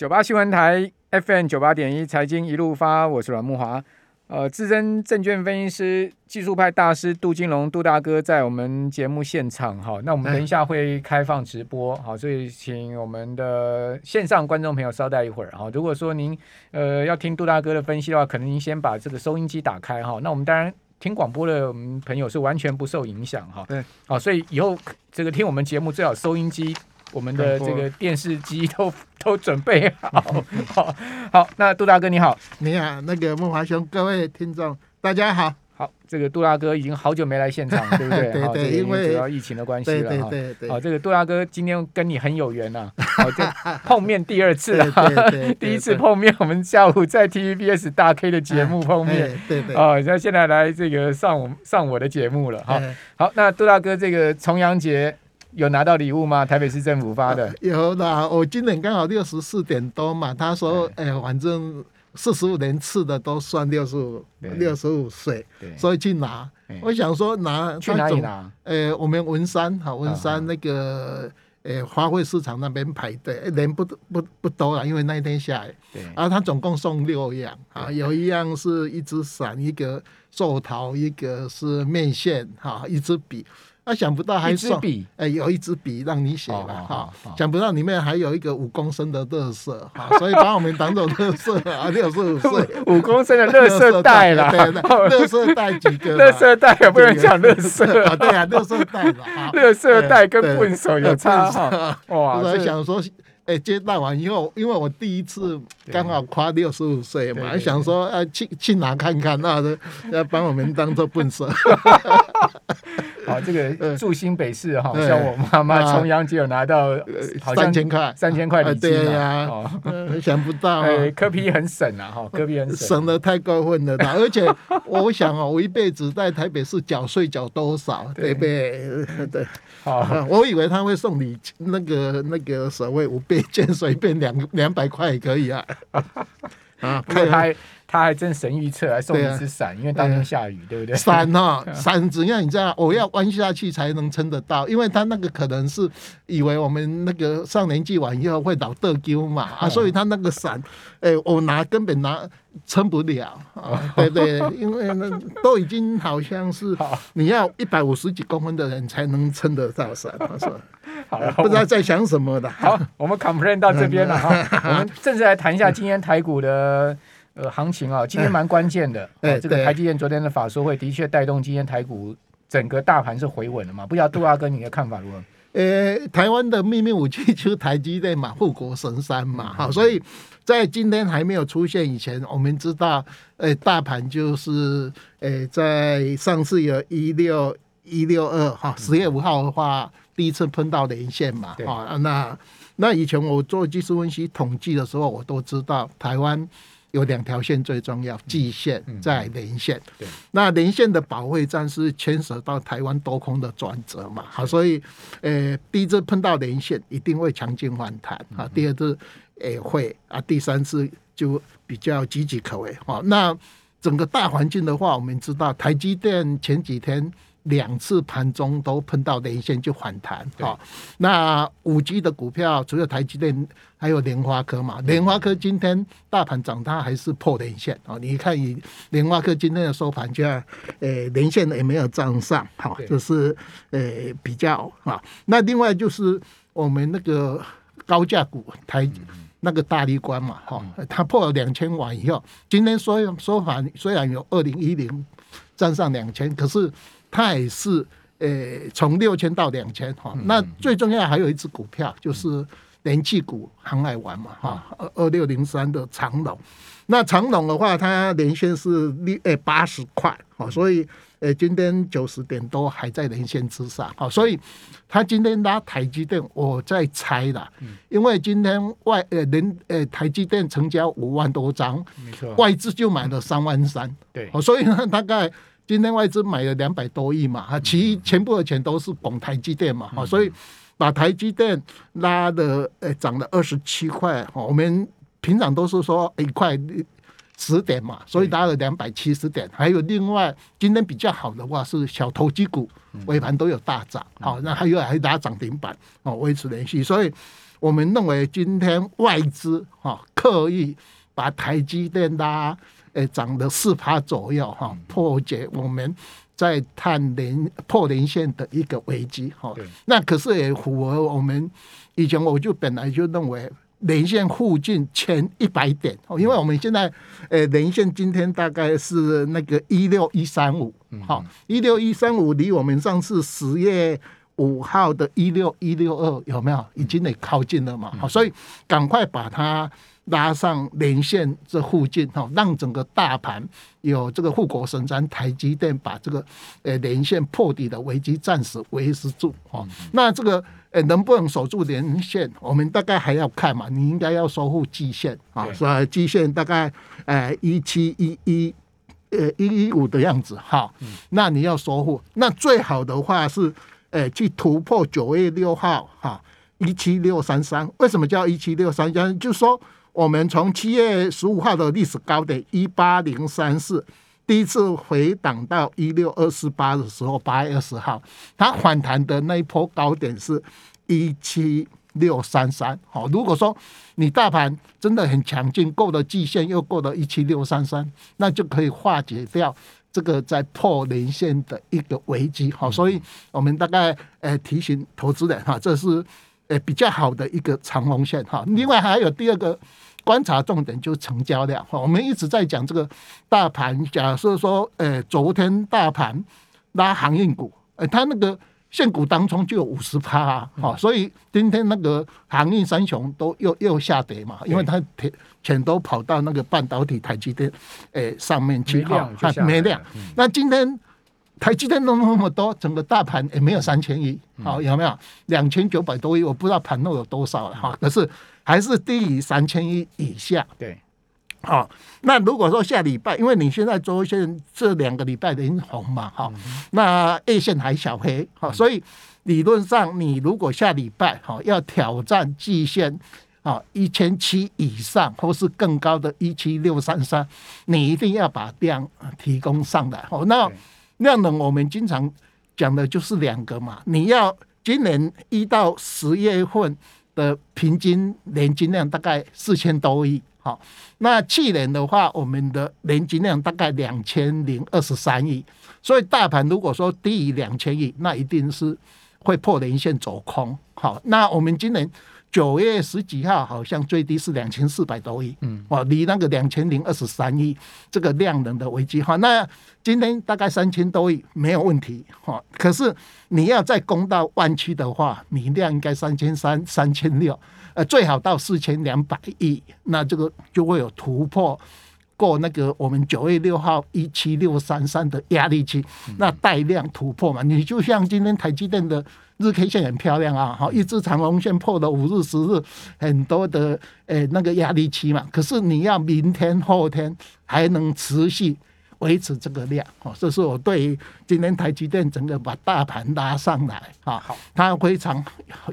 九八新闻台 FM 九八点一财经一路发，我是阮慕华。呃，资深证券分析师、技术派大师杜金龙杜大哥在我们节目现场哈。那我们等一下会开放直播，好，所以请我们的线上观众朋友稍待一会儿哈。如果说您呃要听杜大哥的分析的话，可能您先把这个收音机打开哈。那我们当然听广播的我们朋友是完全不受影响哈。对，好，所以以后这个听我们节目最好收音机。我们的这个电视机都 都准备好，好，好，那杜大哥你好，你好，那个慕驊兄，各位听众大家好，好，这个杜大哥已经好久没来现场，对不对？对对，因为主要疫情的关系了哈。对对对，好，这个杜大哥今天跟你很有缘呐，好，这碰面第二次了，第一次碰面我们下午在 TVBS 大 K 的节目碰面，对对，啊，那现在来这个上我上我的节目了，哈，好，那杜大哥这个重阳节。有拿到礼物吗？台北市政府发的。啊、有的，我今年刚好六十四点多嘛。他说，哎、欸，反正四十五年次的都算六十五，六十五岁，所以去拿。我想说拿去哪里拿？呃、欸，我们文山哈，文山那个呃、欸、花卉市场那边排队，人不不不多了，因为那一天下雨。对。然后他总共送六样啊，有一样是一只伞，一个寿桃，一个是面线哈，一支笔。他想不到还送笔，哎，有一支笔让你写了哈。想不到里面还有一个五公升的乐色，哈，所以把我们当做乐色啊，六十五岁五公升的乐色 袋了，对对，垃圾袋几个？乐色袋也不能讲乐色 啊，对啊，乐色袋嘛，乐色袋跟笨手有差哈。哇，我在想说。哎，接待完以后，因为我第一次刚好跨六十五岁嘛，想说啊，去去哪看看，那的要帮我们当做笨手。好，这个住新北市哈，像我妈妈重阳节有拿到三千块，三千块礼金。对呀，想不到，哎，柯 P 很省啊，哈，柯 P 很省，省的太过分了。而且我想哦，我一辈子在台北市缴税缴多少，对不对？对。好，我以为他会送你那个那个所谓五倍券，随便两 两百块也可以啊。啊，他还他还真神预测，还送你一只伞，因为当天下雨，对不对？伞哈，伞怎样？你知道，我要弯下去才能撑得到，因为他那个可能是以为我们那个上年纪完以后会老得丢嘛啊，所以他那个伞，哎，我拿根本拿撑不了啊，对对，因为那都已经好像是你要一百五十几公分的人才能撑得到伞，是吧？好了，不知道在想什么的。好，我们 complain 到这边了哈。我们正式来谈一下今天台股的呃行情啊。今天蛮关键的，哎，这个台积电昨天的法说会的确带动今天台股整个大盘是回稳了嘛？不知道杜阿哥你的看法如何？呃，台湾的秘密武器就是台积电嘛，护国神山嘛。哈，所以在今天还没有出现以前，我们知道，呃，大盘就是呃，在上次有一六一六二哈，十月五号的话。第一次碰到连线嘛，啊，那那以前我做技术分析统计的时候，我都知道台湾有两条线最重要，季线在连线。对，那连线的保卫战是牵涉到台湾多空的转折嘛，好，所以呃，第一次碰到连线一定会强劲反弹啊，第二次也会啊，第三次就比较岌岌可危。好，那整个大环境的话，我们知道台积电前几天。两次盘中都碰到连线就反弹，好，那五 G 的股票除了台积电，还有联发科嘛？联发科今天大盘涨，它还是破连线啊！你看，以联发科今天的收盘价，呃，连线也没有涨上，好，就是呃比较啊。那另外就是我们那个高价股台那个大立光嘛，哈，它破了两千万以后，今天收收盘虽然有二零一零站上两千，可是。它也是，呃，从六千到两千哈。那最重要还有一只股票，就是燃气股航海王嘛哈，二二六零三的长龙。那长龙的话，它连线是六呃八十块，哦，所以呃今天九十点多还在连线之上，哦，所以它今天拉台积电，我在猜啦，因为今天外呃人呃台积电成交五万多张，没错，外资就买了三万三，对，所以呢大概。今天外资买了两百多亿嘛，啊，其全部的钱都是捧台积电嘛，啊，所以把台积电拉的呃涨了二十七块，我们平常都是说一块十点嘛，所以拉了两百七十点。还有另外今天比较好的话是小投机股尾盘都有大涨，好，那还有还拉涨停板哦，维持连续，所以我们认为今天外资哈刻意把台积电拉诶涨了四趴左右哈，破解我们在探连破连线的一个危机哈。那可是也符合我们以前我就本来就认为。连线附近前一百点哦，因为我们现在呃连线今天大概是那个一六一三五，好一六一三五离我们上次十月五号的一六一六二有没有已经得靠近了嘛？好，所以赶快把它拉上连线这附近哈，让整个大盘有这个护国神山台积电把这个呃连线破底的危机暂时维持住哦，那这个。诶，能不能守住连线？我们大概还要看嘛。你应该要收复基线啊，所以季线大概诶一七一一呃一一五的样子哈。那你要守护，那最好的话是诶去突破九月六号哈一七六三三。为什么叫一七六三三？就是说我们从七月十五号的历史高点一八零三四。第一次回档到一六二四八的时候，八月二十号，它反弹的那一波高点是一七六三三。好，如果说你大盘真的很强劲，过了季线又过了一七六三三，那就可以化解掉这个在破连线的一个危机。好，所以我们大概呃提醒投资人哈，这是呃比较好的一个长红线哈。另外还有第二个。观察重点就是成交量哈，我们一直在讲这个大盘。假设说，呃，昨天大盘拉航运股，呃，它那个现股当中就有五十趴啊，好，所以今天那个航运三雄都又又下跌嘛，因为它全都跑到那个半导体台积电，呃，上面去，哈，没量。那今天台积电弄那么多，整个大盘也没有三千亿，好，有没有两千九百多亿？我不知道盘后有多少了哈，可是。还是低于三千亿以下。对，好，那如果说下礼拜，因为你现在周线这两个礼拜的红嘛，哈，那 A 线还小黑，好，所以理论上你如果下礼拜哈要挑战季线啊一千七以上或是更高的一七六三三，你一定要把量提供上来。好，那量能我们经常讲的就是两个嘛，你要今年一到十月份。的平均年金量大概四千多亿，好，那去年的话，我们的年金量大概两千零二十三亿，所以大盘如果说低于两千亿，那一定是会破连线走空，好，那我们今年。九月十几号好像最低是两千四百多亿，嗯，哇，离那个两千零二十三亿这个量能的危机哈，那今天大概三千多亿没有问题哈，可是你要再攻到万七的话，你量应该三千三、三千六，呃，最好到四千两百亿，那这个就会有突破过那个我们九月六号一七六三三的压力区，那带量突破嘛，你就像今天台积电的。日 K 线很漂亮啊，好，一支长红线破了五日、十日很多的诶、欸、那个压力期嘛。可是你要明天、后天还能持续维持这个量，哦，这是我对于今天台积电整个把大盘拉上来啊，好，它非常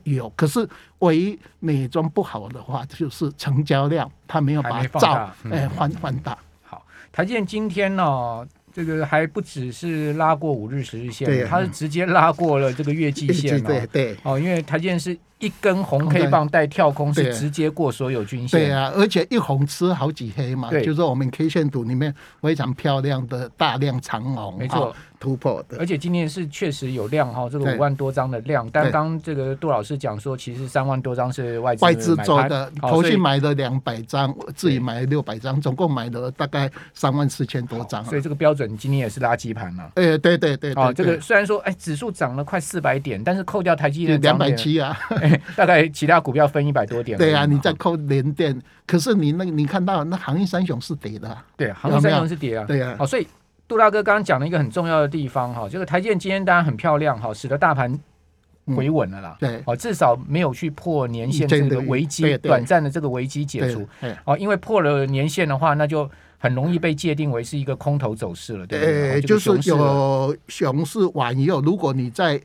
有。可是唯一美中不好的话，就是成交量它没有把它造哎放放大。好，台积电今天呢、哦？这个还不只是拉过五日、十日线，它是直接拉过了这个月季线嘛？对对哦，因为台积电是一根红 K 棒带跳空，是直接过所有均线。对啊，而且一红吃好几黑嘛，就是我们 K 线图里面非常漂亮的大量长红，没错。突破的，而且今天是确实有量哈，这个五万多张的量。但刚这个杜老师讲说，其实三万多张是外资外资做的，投信买了两百张，自己买了六百张，总共买了大概三万四千多张。所以这个标准今天也是垃圾盘嘛。哎，对对对，哦，这个虽然说哎，指数涨了快四百点，但是扣掉台积电两百七啊，大概其他股票分一百多点。对啊，你再扣联电，可是你那你看到那航运三雄是跌的，对，航运三雄是跌啊，对啊，好，所以。杜大哥刚刚讲了一个很重要的地方哈，就是台积电今天当然很漂亮哈，使得大盘回稳了啦。对，哦，至少没有去破年限这个危机，短暂的这个危机解除。哦，因为破了年限的话，那就很容易被界定为是一个空头走势了，对不对？就是有熊市完以后，如果你在。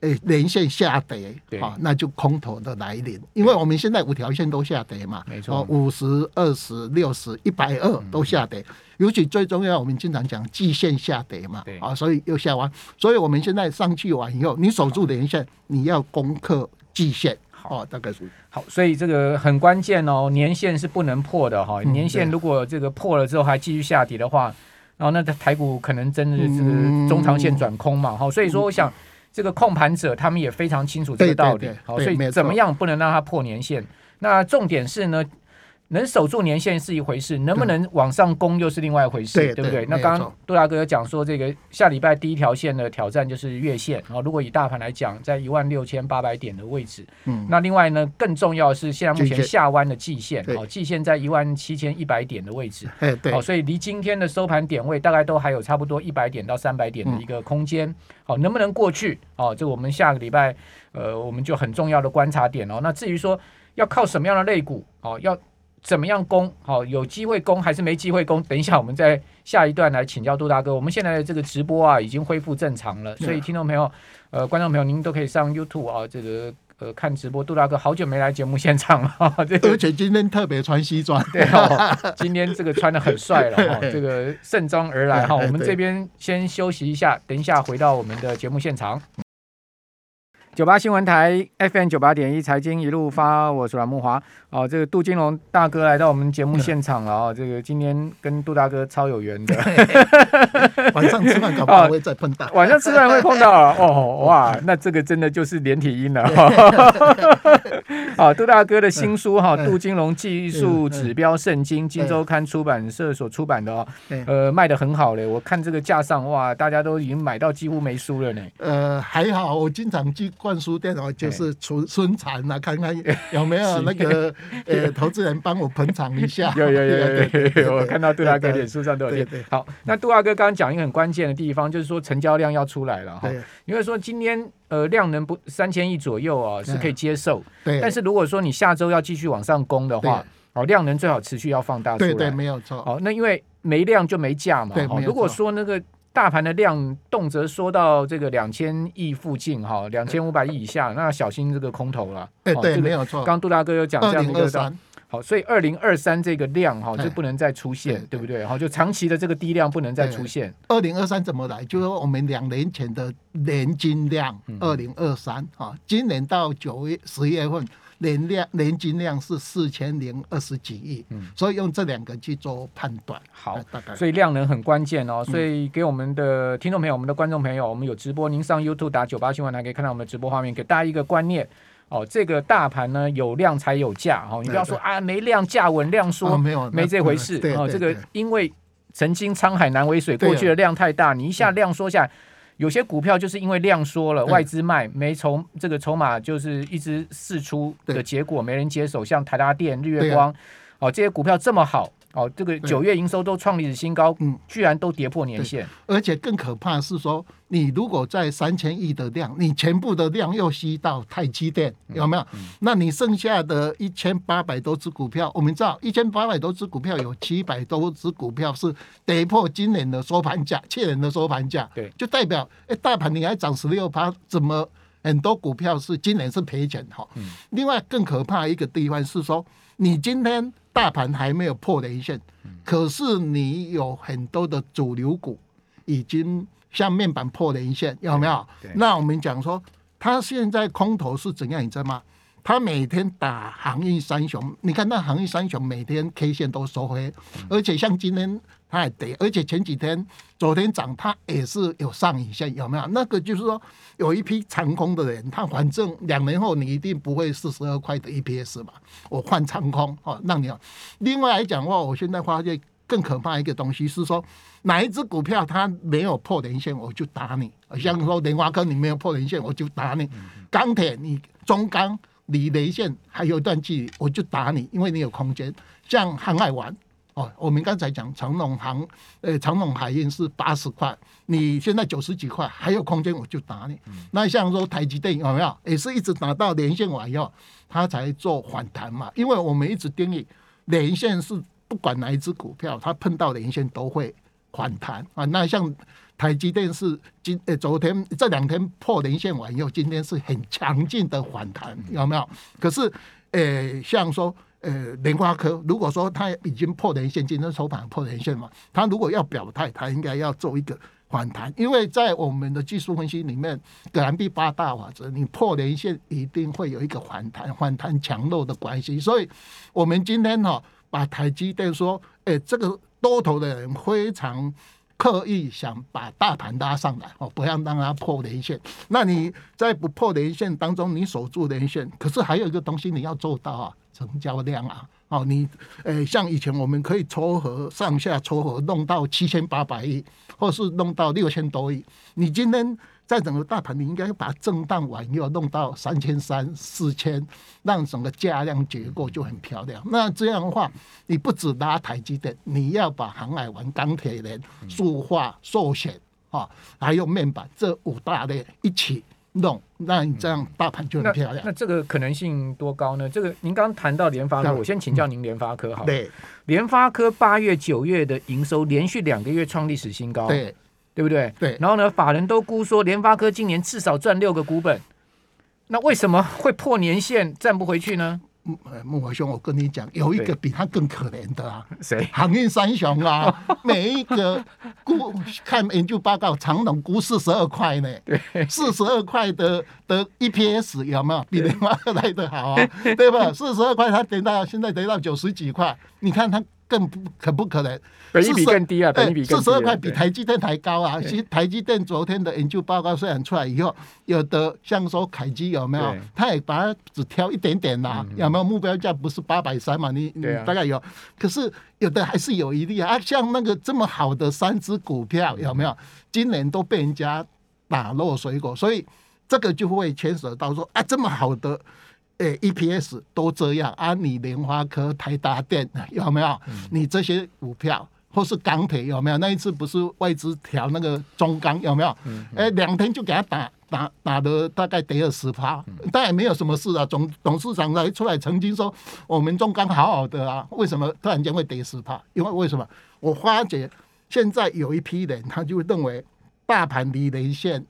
诶，连线下跌，好，那就空头的来临，因为我们现在五条线都下跌嘛，没错，五十、二十、六十、一百二都下跌，尤其最重要，我们经常讲季线下跌嘛，啊，所以又下完，所以我们现在上去完以后，你守住连线，你要攻克季线，好，大概是。好，所以这个很关键哦，年线是不能破的哈。年线如果这个破了之后还继续下跌的话，然后那台股可能真的是中长线转空嘛。好，所以说我想这个控盘者他们也非常清楚这个道理。好，所以怎么样不能让它破年限？那重点是呢？能守住年线是一回事，能不能往上攻又是另外一回事，对，对不对？对，那刚刚杜大哥讲说，这个下礼拜第一条线的挑战就是月线。然后，如果以大盘来讲，在一万六千八百点的位置。嗯。那另外呢，更重要的是现在目前下弯的季线，哦，季线在一万七千一百点的位置。对。好，所以离今天的收盘点位大概都还有差不多一百点到三百点的一个空间。好，能不能过去？哦，这我们下个礼拜，呃，我们就很重要的观察点哦。那至于说要靠什么样的类股，哦，要。怎么样攻？好，有机会攻还是没机会攻？等一下，我们在下一段来请教杜大哥。我们现在的这个直播啊，已经恢复正常了，所以听众朋友、呃，观众朋友，您都可以上 YouTube 啊，这个呃看直播。杜大哥好久没来节目现场了，而且今天特别穿西装，对哦，今天这个穿的很帅了 哈，这个盛装而来哈。我们这边先休息一下，等一下回到我们的节目现场。九八新闻台 FM 九八点一财经一路发，我是阮木华。哦，这个杜金龙大哥来到我们节目现场了啊、哦！这个今天跟杜大哥超有缘的，晚上吃饭搞不好会再碰到，晚上吃饭会碰到哦，哇，那这个真的就是连体婴了。好，杜大哥的新书哈，《杜金龙技术指标圣经》，金周刊出版社所出版的哦，呃，卖的很好嘞。我看这个架上哇，大家都已经买到几乎没书了呢。呃，还好，我经常去。灌书店哦，就是出春蚕啊，看看有没有那个呃投资人帮我捧场一下。有有有有有，我看到杜大哥脸书上都有。对对。好，那杜大哥刚刚讲一个很关键的地方，就是说成交量要出来了哈。因为说今天呃量能不三千亿左右啊是可以接受。对。但是如果说你下周要继续往上攻的话，哦量能最好持续要放大出来。对对，没有错。好，那因为没量就没价嘛。对。如果说那个。大盘的量动辄说到这个两千亿附近哈，两千五百亿以下，那小心这个空头了。对对，没有错。刚杜大哥有讲这样的一个，好，所以二零二三这个量哈就不能再出现，对不对？好，就长期的这个低量不能再出现。二零二三怎么来？就是说我们两年前的年金量，二零二三啊，今年到九月十月份。年量年金量是四千零二十几亿，嗯，所以用这两个去做判断。好，大概所以量能很关键哦。所以给我们的听众朋友、我们的观众朋友，我们有直播，您上 YouTube 打九八新闻台可以看到我们的直播画面，给大家一个观念哦。这个大盘呢，有量才有价哦。你不要说啊，没量价稳量缩，没有没这回事哦。这个因为曾经沧海难为水，过去的量太大，你一下量缩下来。有些股票就是因为量缩了，外资卖没筹，这个筹码就是一直释出的结果，没人接手。像台达电、日月光，哦，这些股票这么好，哦，这个九月营收都创历史新高，嗯，居然都跌破年线。而且更可怕是说，你如果在三千亿的量，你全部的量又吸到台积电，有没有？嗯。嗯、那你剩下的一千八百多只股票，我们知道一千八百多只股票有七百多只股票是跌破今年的收盘价，去年的收盘价，对，就代表哎，大盘你还涨十六趴，怎么很多股票是今年是赔钱哈？嗯、另外更可怕一个地方是说，你今天大盘还没有破连线，可是你有很多的主流股已经。像面板破连线有没有？那我们讲说，它现在空头是怎样？你知道吗？它每天打航运三雄，你看那航运三雄每天 K 线都收黑，而且像今天他还跌，而且前几天昨天涨，它也是有上影线，有没有？那个就是说，有一批长空的人，他反正两年后你一定不会四十二块的 EPS 嘛，我换长空哦，让你。另外来讲的话，我现在发现。更可怕一个东西是说，哪一只股票它没有破连线，我就打你。像说莲花科你没有破连线，我就打你。钢铁你中钢离雷线还有一段距离，我就打你，因为你有空间。像航海王哦，我们刚才讲长隆航，呃，长隆海运是八十块，你现在九十几块，还有空间，我就打你。那像说台积电有没有？也是一直打到连线完以后，它才做反弹嘛。因为我们一直定义连线是。不管哪一只股票，它碰到连线都会反弹啊。那像台积电是今呃昨天这两天破连线完以后，今天是很强劲的反弹，有没有？可是呃，像说呃联发科，如果说它已经破年线，今天收盘破年线嘛，它如果要表态，它应该要做一个反弹，因为在我们的技术分析里面，葛兰碧八大法则，你破年线一定会有一个反弹，反弹强弱的关系。所以，我们今天哈把台积电说，哎，这个多头的人非常刻意想把大盘拉上来哦，不要让它破连线。那你在不破连线当中，你守住连线，可是还有一个东西你要做到啊，成交量啊。哦，你诶，像以前我们可以撮合上下撮合弄到七千八百亿，或是弄到六千多亿。你今天在整个大盘，你应该把震荡完又弄到三千三、四千，让整个价量结构就很漂亮。那这样的话，你不止拉台积电，你要把航海王、钢铁人、塑化、寿险啊，还有面板这五大类一起。弄，那你这样大盘就很漂亮。那，那这个可能性多高呢？这个您刚刚谈到联发科，我先请教您联发科好。对，联发科八月、九月的营收连续两个月创历史新高，对，对不对？对。然后呢，法人都估说联发科今年至少赚六个股本，那为什么会破年限站不回去呢？孟华兄，我跟你讲，有一个比他更可怜的啊，谁？航运三雄啊，每一个估看研究报告，长荣估四十二块呢，四十二块的的 EPS 有没有比联发科来的好啊？对吧？四十二块，他得到现在得到九十几块，你看他。更不可不可能，本益比更低啊，本益比四十二块比台积电还高啊！其实台积电昨天的研究报告虽然出来以后，有的像说凯基有没有？他也把它只挑一点点啦，有没有目标价不是八百三嘛？你你大概有，可是有的还是有一例啊！像那个这么好的三只股票有没有？今年都被人家打落水果，所以这个就会牵扯到说啊，这么好的。诶，EPS 都这样啊？你联发科、台达电 有没有？你这些股票或是钢铁有没有？那一次不是外资调那个中钢有没有？诶，两天就给他打打打的大概跌了十趴，但也没有什么事啊。总董事长来出来曾经说，我们中钢好好的啊，为什么突然间会跌十趴？因为为什么？我发觉现在有一批人他就认为大盘离连线。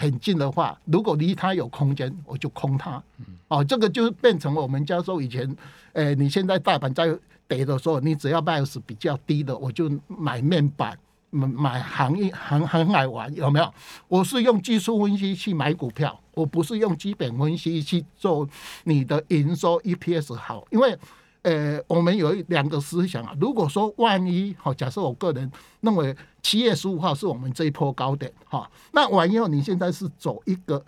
很近的话，如果离它有空间，我就空它。哦，这个就变成我们教授以前，诶、你现在大盘在跌的时候，你只要卖的是比较低的，我就买面板，买行业行行海玩，有没有？我是用技术分析去买股票，我不是用基本分析去做你的营收 EPS 好，因为。呃，我们有两个思想啊。如果说万一好，假设我个人认为七月十五号是我们这一波高点哈，那完以后你现在是走一个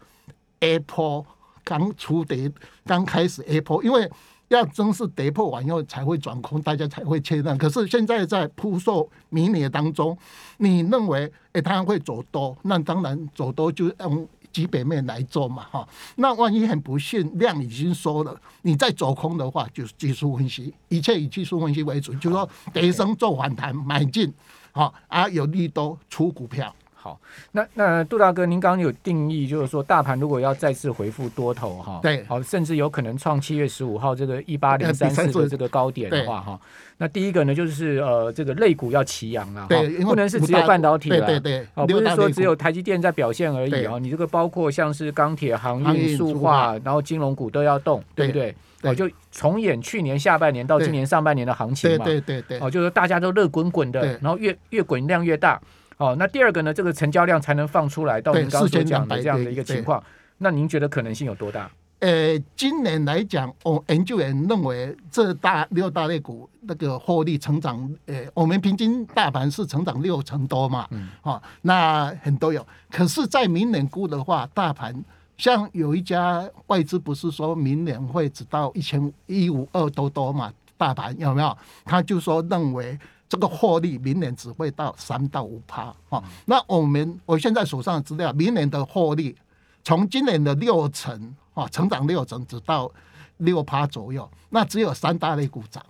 A 波刚出跌，刚开始 A 波，因为要真是跌破完以后才会转空，大家才会确认。可是现在在扑朔迷离当中，你认为诶它会走多，那当然走多就嗯。基本面来做嘛，哈，那万一很不幸量已经缩了，你再走空的话，就是技术分析，一切以技术分析为主，就是说跌升做反弹买进，好啊，有利多出股票。好，那那杜大哥，您刚刚有定义，就是说大盘如果要再次回复多头哈，对，好，甚至有可能创七月十五号这个一八零三四的这个高点的话哈，那第一个呢就是呃这个类股要齐扬了，对，不能是只有半导体了，对对，哦，不是说只有台积电在表现而已啊，你这个包括像是钢铁、航运、塑化，然后金融股都要动，对不对？哦，就重演去年下半年到今年上半年的行情嘛，对对对，哦，就是大家都热滚滚的，然后越越滚量越大。哦，那第二个呢？这个成交量才能放出来到您刚刚所讲的这样的一个情况。那您觉得可能性有多大？呃，今年来讲，我研究员认为这大六大类股那个获利成长，呃，我们平均大盘是成长六成多嘛，嗯，哦，那很多有。可是，在明年估的话，大盘像有一家外资不是说明年会只到一千一五二多多嘛？大盘有没有？他就说认为。这个获利明年只会到三到五趴，哈，那我们我现在手上的资料，明年的获利从今年的六成，啊，成长六成，只到六趴左右，那只有三大类股涨，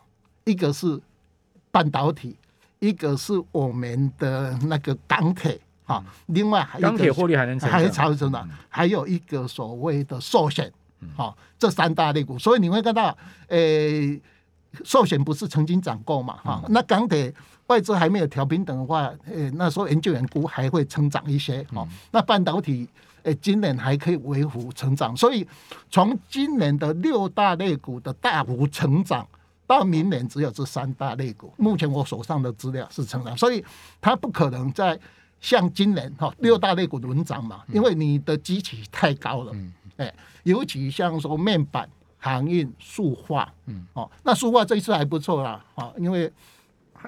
一个是半导体，一个是我们的那个钢铁，哈，另外还有钢铁获利还能还超成长，还有一个所谓的寿险，哈，这三大类股，所以你会看到，诶。寿险不是曾经涨过嘛？哈，那钢铁外资还没有调平等的话，呃，那时候研究员估还会成长一些。哦，那半导体，呃，今年还可以维护成长。所以从今年的六大类股的大幅成长，到明年只有这三大类股。目前我手上的资料是成长，所以它不可能在像今年哈六大类股轮涨嘛，因为你的基期太高了，哎，尤其像说面板、航运、塑化，嗯，哦，那塑化这一次还不错啦，啊，因为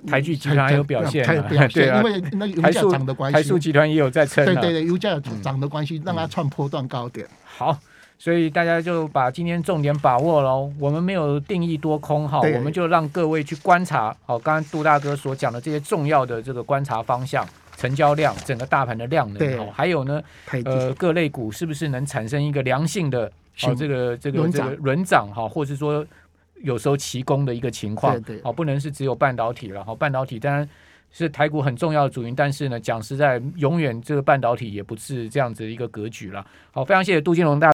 台剧集团还有表现，对，因为那油价涨的关系，台塑集团也有在撑，对对对，油价涨的关系让它创波段高点。好，所以大家就把今天重点把握喽。我们没有定义多空哈，我们就让各位去观察。好，刚刚杜大哥所讲的这些重要的这个观察方向。成交量，整个大盘的量能，哦，还有呢，呃，各类股是不是能产生一个良性的哦，这个这个这个轮涨哈，或是说有时候齐攻的一个情况，好，不能是只有半导体了，哦，半导体当然是台股很重要的主因，但是呢，讲实在，永远这个半导体也不是这样子一个格局了。好，非常谢谢杜金龙大。